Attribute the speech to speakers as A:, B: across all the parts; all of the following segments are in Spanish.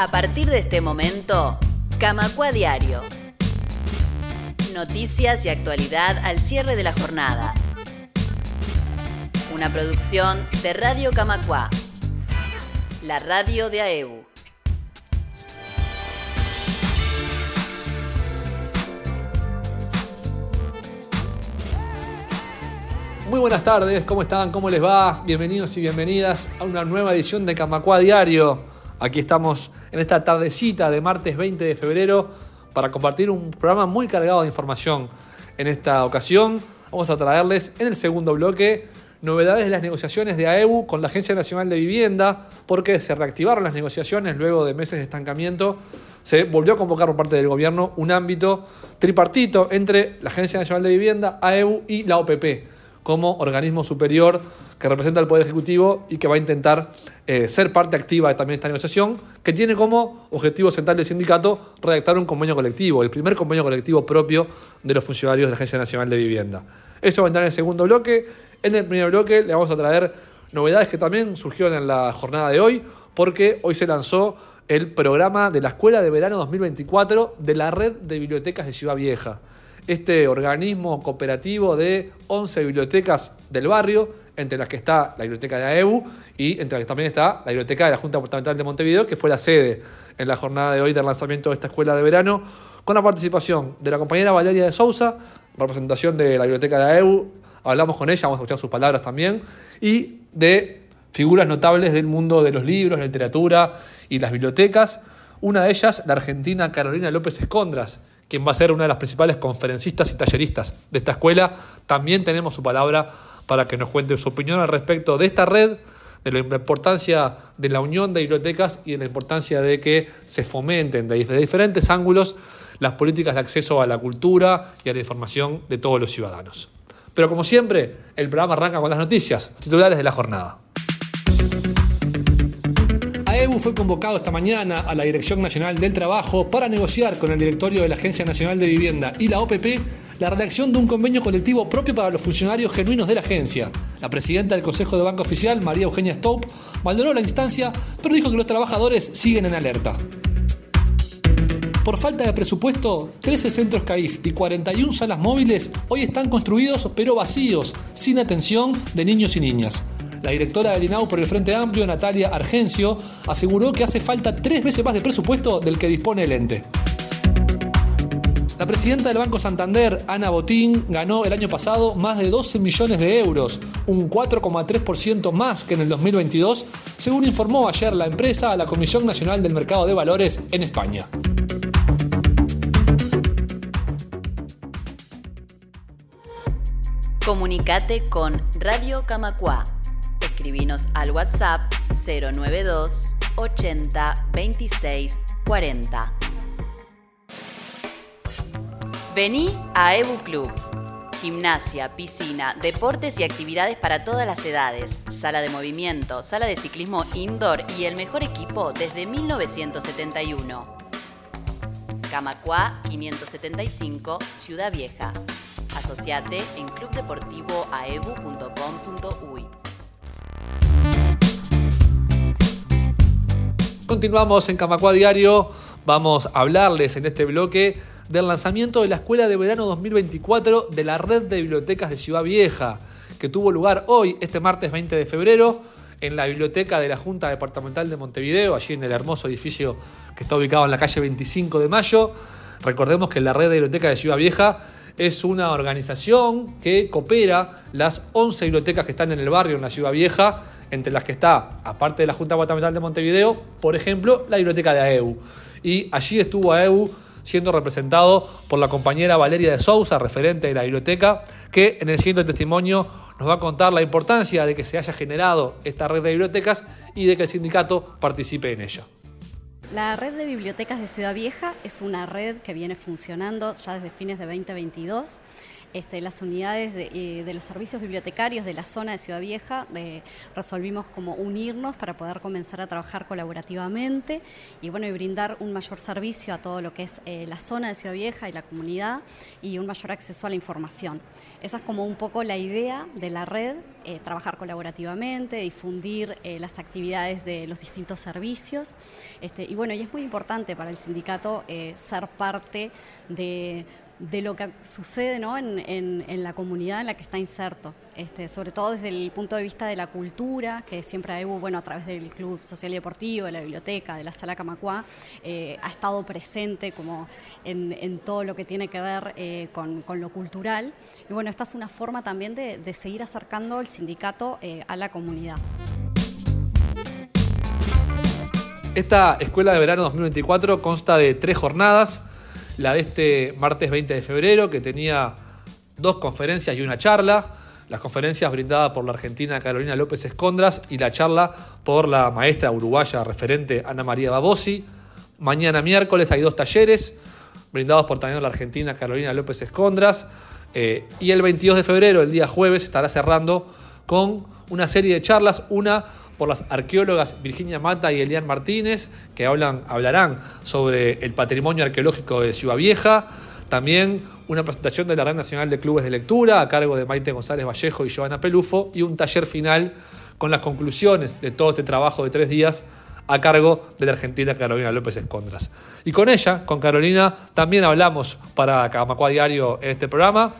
A: A partir de este momento, Camacua Diario. Noticias y actualidad al cierre de la jornada. Una producción de Radio Camacua, la radio de AEU.
B: Muy buenas tardes, ¿cómo están? ¿Cómo les va? Bienvenidos y bienvenidas a una nueva edición de Camacua Diario. Aquí estamos en esta tardecita de martes 20 de febrero para compartir un programa muy cargado de información. En esta ocasión vamos a traerles en el segundo bloque novedades de las negociaciones de AEU con la Agencia Nacional de Vivienda, porque se reactivaron las negociaciones luego de meses de estancamiento. Se volvió a convocar por parte del gobierno un ámbito tripartito entre la Agencia Nacional de Vivienda, AEU y la OPP como organismo superior que representa al Poder Ejecutivo y que va a intentar eh, ser parte activa de esta negociación, que tiene como objetivo central del sindicato redactar un convenio colectivo, el primer convenio colectivo propio de los funcionarios de la Agencia Nacional de Vivienda. Eso va a entrar en el segundo bloque. En el primer bloque le vamos a traer novedades que también surgieron en la jornada de hoy, porque hoy se lanzó el programa de la Escuela de Verano 2024 de la Red de Bibliotecas de Ciudad Vieja este organismo cooperativo de 11 bibliotecas del barrio, entre las que está la biblioteca de AEU y entre las que también está la biblioteca de la Junta Departamental de Montevideo, que fue la sede en la jornada de hoy del lanzamiento de esta escuela de verano, con la participación de la compañera Valeria de Sousa, representación de la biblioteca de AEU, hablamos con ella, vamos a escuchar sus palabras también, y de figuras notables del mundo de los libros, la literatura y las bibliotecas. Una de ellas, la argentina Carolina López Escondras, quien va a ser una de las principales conferencistas y talleristas de esta escuela. También tenemos su palabra para que nos cuente su opinión al respecto de esta red, de la importancia de la unión de bibliotecas y de la importancia de que se fomenten desde diferentes ángulos las políticas de acceso a la cultura y a la información de todos los ciudadanos. Pero como siempre, el programa arranca con las noticias, titulares de la jornada. Fue convocado esta mañana a la Dirección Nacional del Trabajo para negociar con el directorio de la Agencia Nacional de Vivienda y la OPP la redacción de un convenio colectivo propio para los funcionarios genuinos de la agencia. La presidenta del Consejo de Banco Oficial, María Eugenia Stoup, valoró la instancia, pero dijo que los trabajadores siguen en alerta. Por falta de presupuesto, 13 centros CAIF y 41 salas móviles hoy están construidos pero vacíos, sin atención de niños y niñas. La directora del INAU por el Frente Amplio, Natalia Argencio, aseguró que hace falta tres veces más de presupuesto del que dispone el ente. La presidenta del Banco Santander, Ana Botín, ganó el año pasado más de 12 millones de euros, un 4,3% más que en el 2022, según informó ayer la empresa a la Comisión Nacional del Mercado de Valores en España.
A: Comunicate con Radio Camacua escribinos al WhatsApp 092 80 26 40. Vení a Ebu Club. Gimnasia, piscina, deportes y actividades para todas las edades, sala de movimiento, sala de ciclismo indoor y el mejor equipo desde 1971. Camacua 575, Ciudad Vieja. Asociate en clubdeportivoaebu.com.uy.
B: Continuamos en Camacua Diario. Vamos a hablarles en este bloque del lanzamiento de la Escuela de Verano 2024 de la Red de Bibliotecas de Ciudad Vieja, que tuvo lugar hoy, este martes 20 de febrero, en la biblioteca de la Junta Departamental de Montevideo, allí en el hermoso edificio que está ubicado en la calle 25 de Mayo. Recordemos que la Red de Bibliotecas de Ciudad Vieja es una organización que coopera las 11 bibliotecas que están en el barrio, en la Ciudad Vieja, entre las que está, aparte de la Junta Guatemala de Montevideo, por ejemplo, la biblioteca de AEU. Y allí estuvo AEU siendo representado por la compañera Valeria de Sousa, referente de la biblioteca, que en el siguiente testimonio nos va a contar la importancia de que se haya generado esta red de bibliotecas y de que el sindicato participe en ella.
C: La red de bibliotecas de Ciudad Vieja es una red que viene funcionando ya desde fines de 2022 este, las unidades de, los servicios bibliotecarios de la zona de Ciudad Vieja resolvimos como unirnos para poder comenzar a trabajar colaborativamente y bueno y brindar un mayor servicio a todo lo que es la zona de Ciudad Vieja y la comunidad y un mayor acceso a la información. Esa es como un poco la idea de la red, eh, trabajar colaborativamente, difundir eh, las actividades de los distintos servicios. Este, y bueno, y es muy importante para el sindicato eh, ser parte de, de lo que sucede ¿no? en, en, la comunidad en la que está inserto, este, sobre todo desde el punto de vista de la cultura, que siempre ha bueno, a través del Club Social y Deportivo, de la biblioteca, de la Sala Camacuá, eh, ha estado presente como en, en, todo lo que tiene que ver eh, con, con, lo cultural. Y bueno, esta es una forma también de, de seguir acercando el sindicato eh, a la comunidad.
B: Esta Escuela de Verano 2024 consta de tres jornadas la de este martes 20 de febrero, que tenía dos conferencias y una charla. Las conferencias brindadas por la argentina Carolina López Escondras y la charla por la maestra uruguaya referente Ana María Babosi. Mañana miércoles hay dos talleres brindados por también la argentina Carolina López Escondras. Eh, y el 22 de febrero, el día jueves, estará cerrando con una serie de charlas, una por las arqueólogas Virginia Mata y Elian Martínez, que hablan, hablarán sobre el patrimonio arqueológico de Ciudad Vieja. También una presentación de la Red Nacional de Clubes de Lectura a cargo de Maite González Vallejo y Joana Pelufo y un taller final con las conclusiones de todo este trabajo de tres días a cargo de la argentina Carolina López Escondras. Y con ella, con Carolina, también hablamos para Camacua Diario en este programa.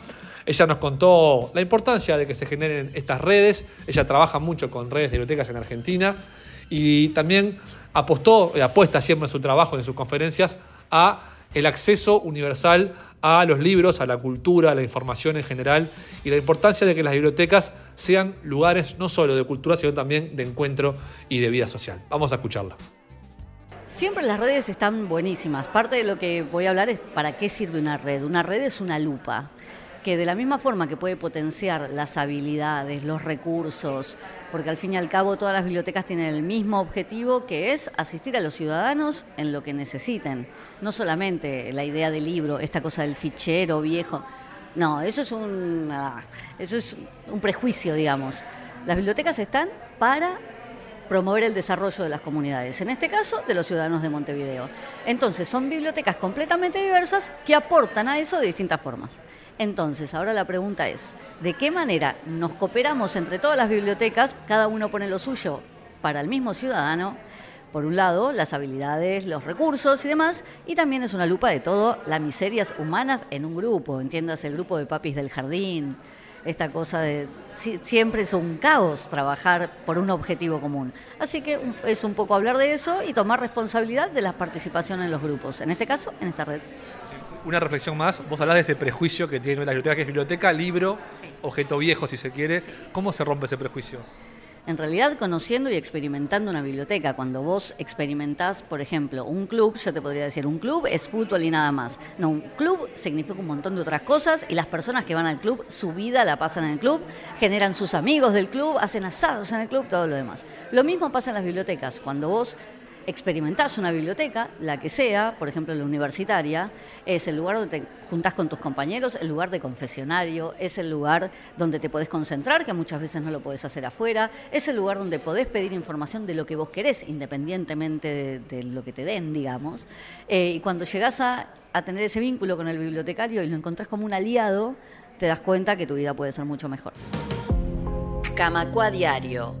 B: Ella nos contó la importancia de que se generen estas redes. Ella trabaja mucho con redes de bibliotecas en Argentina y también apostó, apuesta siempre en su trabajo, en sus conferencias, a el acceso universal a los libros, a la cultura, a la información en general y la importancia de que las bibliotecas sean lugares no solo de cultura, sino también de encuentro y de vida social. Vamos a escucharla.
A: Siempre las redes están buenísimas. Parte de lo que voy a hablar es para qué sirve una red. Una red es una lupa que de la misma forma que puede potenciar las habilidades, los recursos, porque al fin y al cabo todas las bibliotecas tienen el mismo objetivo que es asistir a los ciudadanos en lo que necesiten. No solamente la idea del libro, esta cosa del fichero viejo. No, eso es un, ah, eso es un prejuicio, digamos. Las bibliotecas están para promover el desarrollo de las comunidades, en este caso de los ciudadanos de Montevideo. Entonces, son bibliotecas completamente diversas que aportan a eso de distintas formas. Entonces, ahora la pregunta es, ¿de qué manera nos cooperamos entre todas las bibliotecas? Cada uno pone lo suyo para el mismo ciudadano. Por un lado, las habilidades, los recursos y demás, y también es una lupa de todo las miserias humanas en un grupo, entiendas el grupo de papis del jardín, esta cosa de siempre es un caos trabajar por un objetivo común. Así que es un poco hablar de eso y tomar responsabilidad de la participación en los grupos, en este caso, en esta red
B: una reflexión más, vos hablás de ese prejuicio que tiene la biblioteca, que es biblioteca, libro, objeto viejo, si se quiere. ¿Cómo se rompe ese prejuicio?
A: En realidad, conociendo y experimentando una biblioteca, cuando vos experimentás, por ejemplo, un club, yo te podría decir, un club es fútbol y nada más. No, un club significa un montón de otras cosas y las personas que van al club, su vida la pasan en el club, generan sus amigos del club, hacen asados en el club, todo lo demás. Lo mismo pasa en las bibliotecas. Cuando vos experimentás una biblioteca, la que sea, por ejemplo la universitaria, es el lugar donde te juntás con tus compañeros, el lugar de confesionario, es el lugar donde te podés concentrar, que muchas veces no lo podés hacer afuera, es el lugar donde podés pedir información de lo que vos querés, independientemente de, lo que te den, digamos. Eh, y cuando llegás a, a tener ese vínculo con el bibliotecario y lo encontrás como un aliado, te das cuenta que tu vida puede ser mucho mejor.
D: Camacua Diario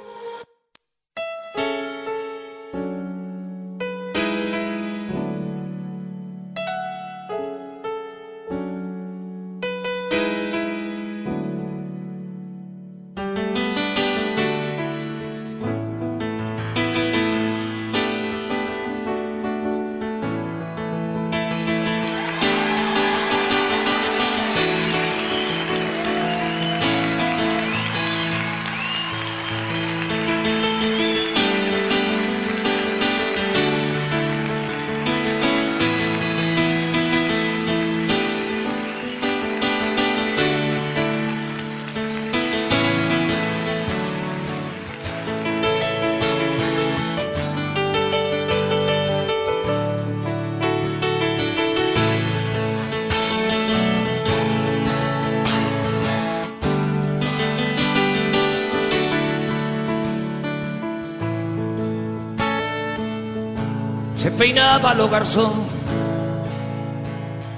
E: Peinaba lo garzón,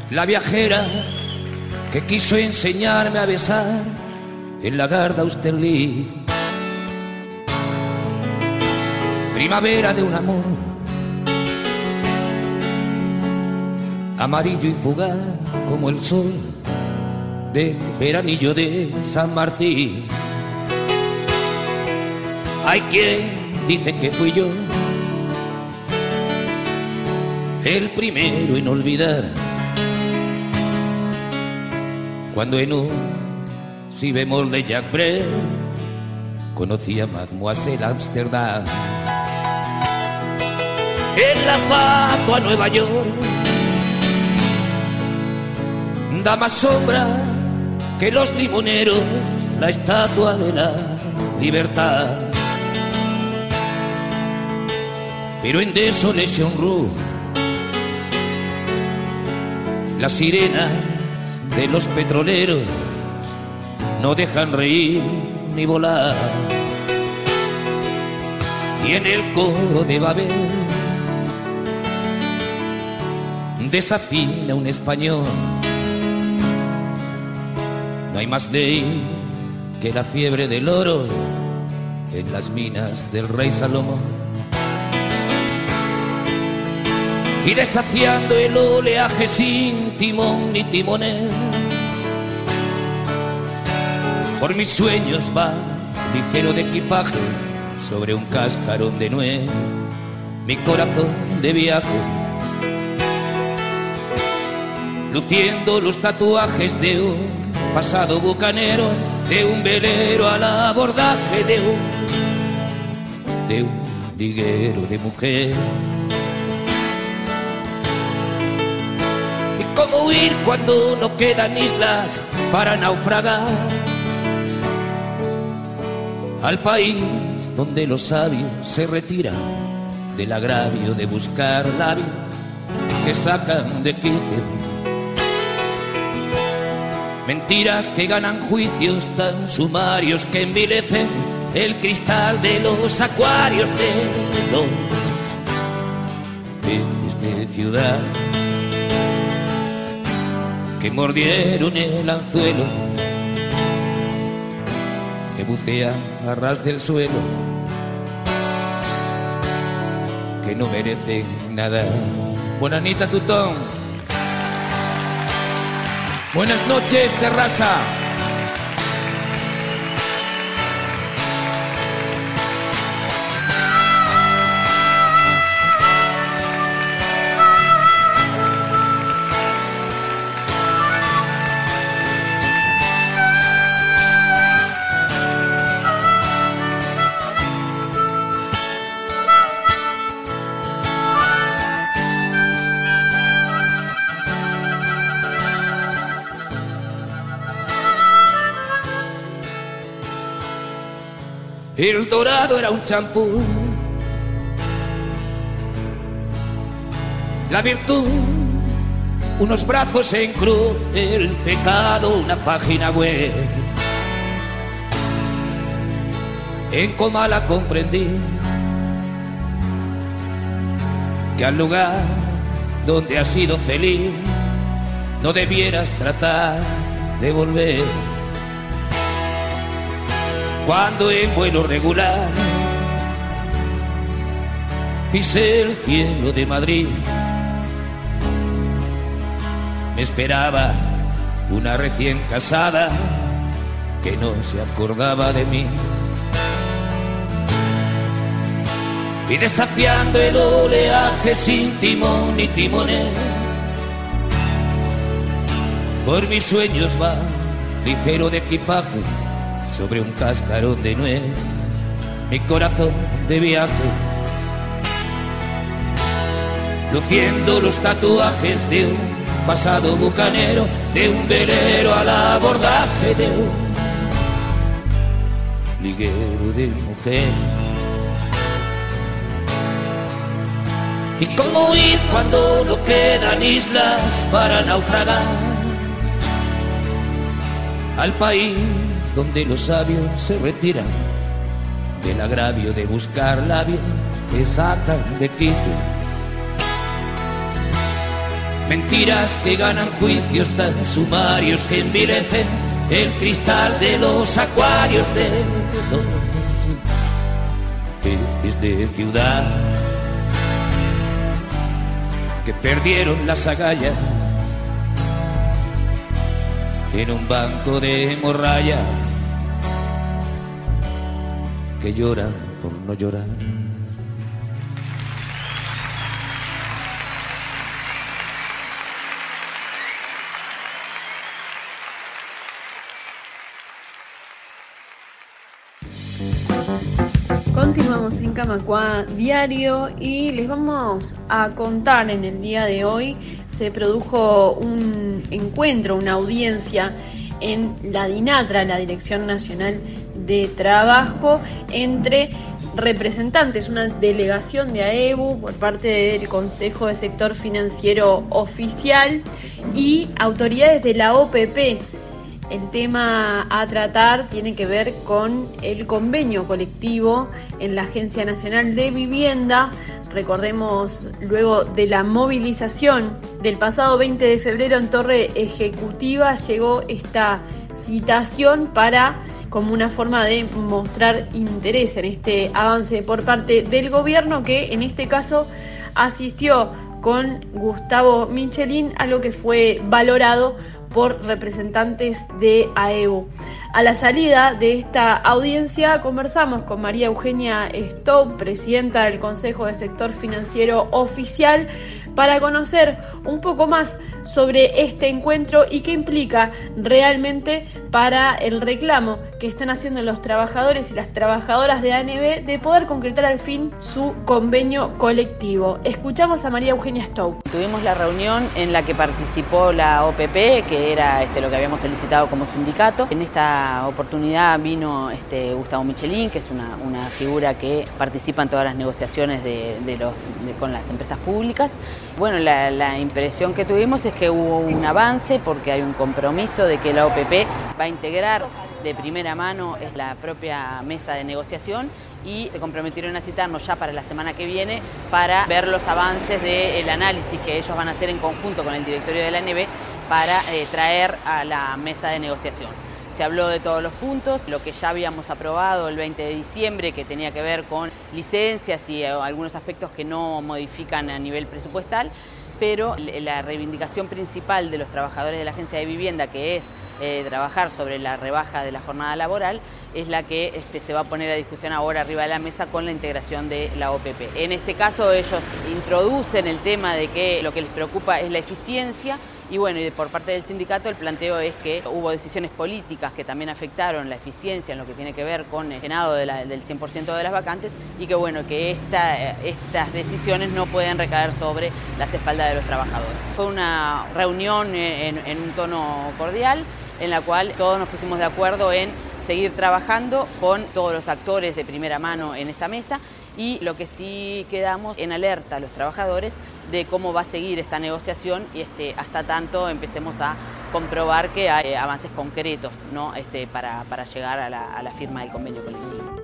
E: la viajera que quiso enseñarme a besar en la Garda Austerlitz. Primavera de un amor amarillo y fugaz como el sol del veranillo de San Martín. Hay quien dice que fui yo el primero en olvidar. Cuando en un si bemol de Jack Brel conocí a Mademoiselle Amsterdam. En la fatua Nueva York da más sombra que los limoneros la estatua de la libertad. Pero en Desolation Room las sirenas de los petroleros no dejan reír ni volar. Y en el coro de Babel desafina un español. No hay más ley que la fiebre del oro en las minas del rey Salomón. Y desafiando el oleaje sin timón ni timonel. Por mis sueños va ligero de equipaje sobre un cascarón de nuez, mi corazón de viaje, luciendo los tatuajes de un pasado bucanero, de un velero al abordaje de un, de un liguero de mujer ¿Cómo huir cuando no quedan islas para naufragar? Al país donde los sabios se retiran del agravio de buscar la vida que sacan de quicio. Mentiras que ganan juicios tan sumarios que envilecen el cristal de los acuarios de los peces de ciudad que mordieron el anzuelo, que bucea a ras del suelo, que no merecen nada. Buenanita Tutón. Buenas noches, terraza. El dorado era un champú. La virtud, unos brazos en cruz, el pecado, una página web. En coma la comprendí que al lugar donde has sido feliz no debieras tratar de volver cuando en vuelo regular pisé el cielo de Madrid. Me esperaba una recién casada que no se acordaba de mí. Y desafiando el oleaje sin timón ni timonel, por mis sueños va ligero de equipaje sobre un cascarón de nuez, mi corazón de viaje, luciendo los tatuajes de un pasado bucanero, de un velero al abordaje de un liguero de mujer. ¿Y cómo huir cuando no quedan islas para naufragar? Al país donde los sabios se retiran. Del agravio de buscar labios que sacan de quicio. Mentiras que ganan juicios tan sumarios que envilecen el cristal de los acuarios de peces de ciudad. Que perdieron las agallas. En un banco de morralla que lloran por no llorar.
F: Continuamos en Camacua Diario y les vamos a contar en el día de hoy se produjo un encuentro, una audiencia en la DINATRA, la Dirección Nacional de Trabajo, entre representantes, una delegación de AEBU por parte del Consejo de Sector Financiero Oficial y autoridades de la OPP el tema a tratar tiene que ver con el convenio colectivo en la Agencia Nacional de Vivienda. Recordemos, luego de la movilización del pasado 20 de febrero en Torre Ejecutiva, llegó esta citación para como una forma de mostrar interés en este avance por parte del gobierno que en este caso asistió con Gustavo Michelin, algo que fue valorado por representantes de AEU. A la salida de esta audiencia conversamos con María Eugenia Stowe, presidenta del Consejo de Sector Financiero Oficial, para conocer un poco más sobre este encuentro y qué implica realmente para el reclamo que están haciendo los trabajadores y las trabajadoras de ANB de poder concretar al fin su convenio colectivo. Escuchamos a María Eugenia Stowe.
G: Tuvimos la reunión en la que participó la OPP, que era este, lo que habíamos solicitado como sindicato. En esta oportunidad vino este, Gustavo Michelin, que es una, figura que participa en todas las negociaciones de, los, con las empresas públicas. Bueno, la, impresión que tuvimos es que hubo un avance porque hay un compromiso de que la OPP va a integrar de primera mano es la propia mesa de negociación y se comprometieron a citarnos ya para la semana que viene para ver los avances del análisis que ellos van a hacer en conjunto con el directorio de la NB para eh, traer a la mesa de negociación. Se habló de todos los puntos, lo que ya habíamos aprobado el 20 de diciembre, que tenía que ver con licencias y eh, algunos aspectos que no modifican a nivel presupuestal, pero la reivindicación principal de los trabajadores de la agencia de vivienda, que es eh, trabajar sobre la rebaja de la jornada laboral, es la que este, se va a poner a discusión ahora arriba de la mesa con la integración de la OPP. En este caso ellos introducen el tema de que lo que les preocupa es la eficiencia, y bueno, y por parte del sindicato el planteo es que hubo decisiones políticas que también afectaron la eficiencia en lo que tiene que ver con el llenado del 100% de las vacantes y que bueno, que estas decisiones no pueden recaer sobre las espaldas de los trabajadores. Fue una reunión en, en un tono cordial en la cual todos nos pusimos de acuerdo en seguir trabajando con todos los actores de primera mano en esta mesa y lo que sí quedamos en alerta a los trabajadores de cómo va a seguir esta negociación y este, hasta tanto empecemos a comprobar que hay avances concretos ¿no? este, para, llegar a la, a la firma del convenio colectivo.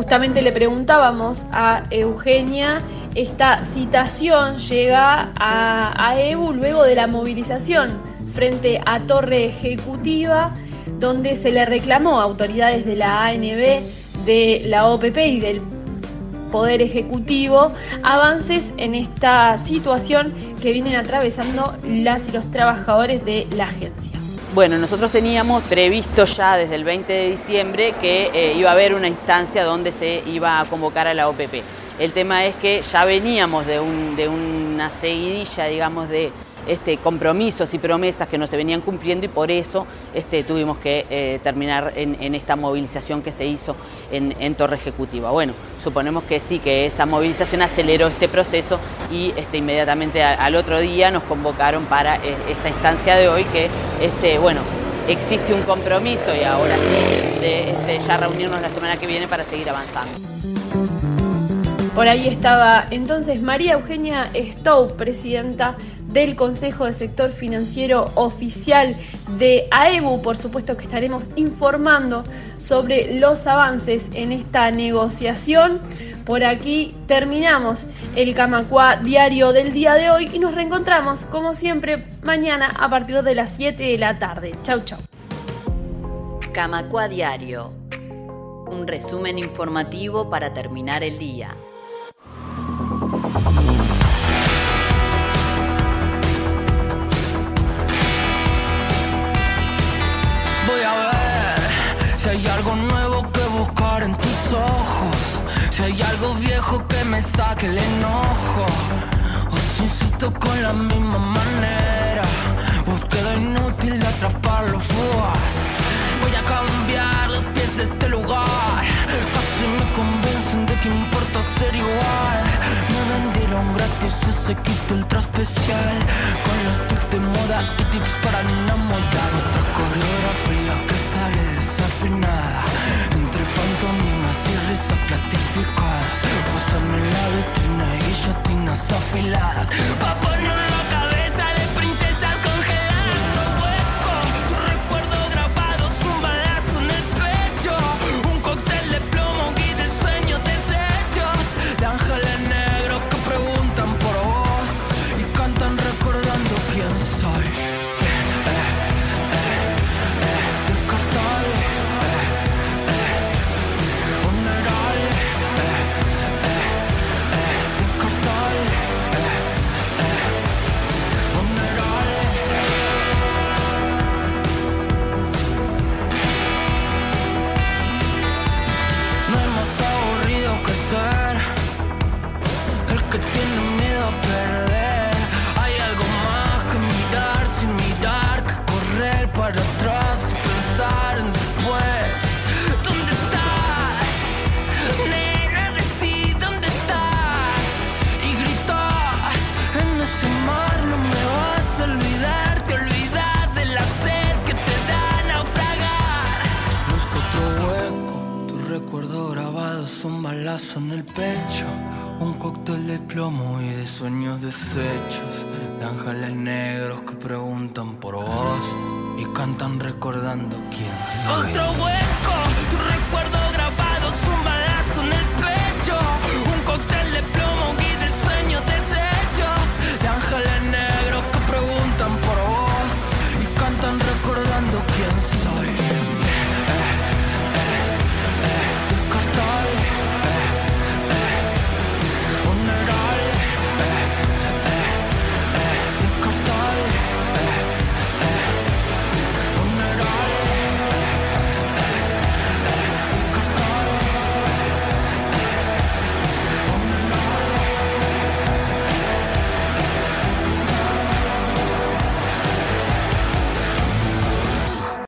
F: Justamente le preguntábamos a Eugenia, esta citación llega a, EBU luego de la movilización frente a Torre Ejecutiva, donde se le reclamó a autoridades de la ANB, de la OPP y del Poder Ejecutivo avances en esta situación que vienen atravesando las y los trabajadores de la agencia.
G: Bueno, nosotros teníamos previsto ya desde el 20 de diciembre que eh, iba a haber una instancia donde se iba a convocar a la OPP. El tema es que ya veníamos de, de una seguidilla, digamos, de este, compromisos y promesas que no se venían cumpliendo y por eso este, tuvimos que eh, terminar en, esta movilización que se hizo en, Torre Ejecutiva. Bueno, suponemos que sí, que esa movilización aceleró este proceso y este, inmediatamente al otro día nos convocaron para eh, esta instancia de hoy que, este, bueno, existe un compromiso y ahora sí de este, ya reunirnos la semana que viene para seguir avanzando.
F: Por ahí estaba entonces María Eugenia Stowe, presidenta del Consejo de Sector Financiero Oficial de AEBU. Por supuesto que estaremos informando sobre los avances en esta negociación por aquí terminamos el Camacua diario del día de hoy y nos reencontramos como siempre mañana a partir de las 7 de la tarde. Chau, chau.
D: Camacua diario. Un resumen informativo para terminar el día.
H: Saque el enojo. O si insisto con la misma manera. Búsqueda inútil de atrapar los fugaz. Voy a cambiar los pies de este lugar. Casi me convencen de que importa ser igual. Me vendieron gratis ese kit ultra especial. Con los tips de moda y tips para enamorar. Otra coreografía que sale desafinada. En el pecho. Un cóctel de plomo y de sueños deshechos. De ángeles negros que preguntan por vos y cantan recordando quién soy. Otro hueco.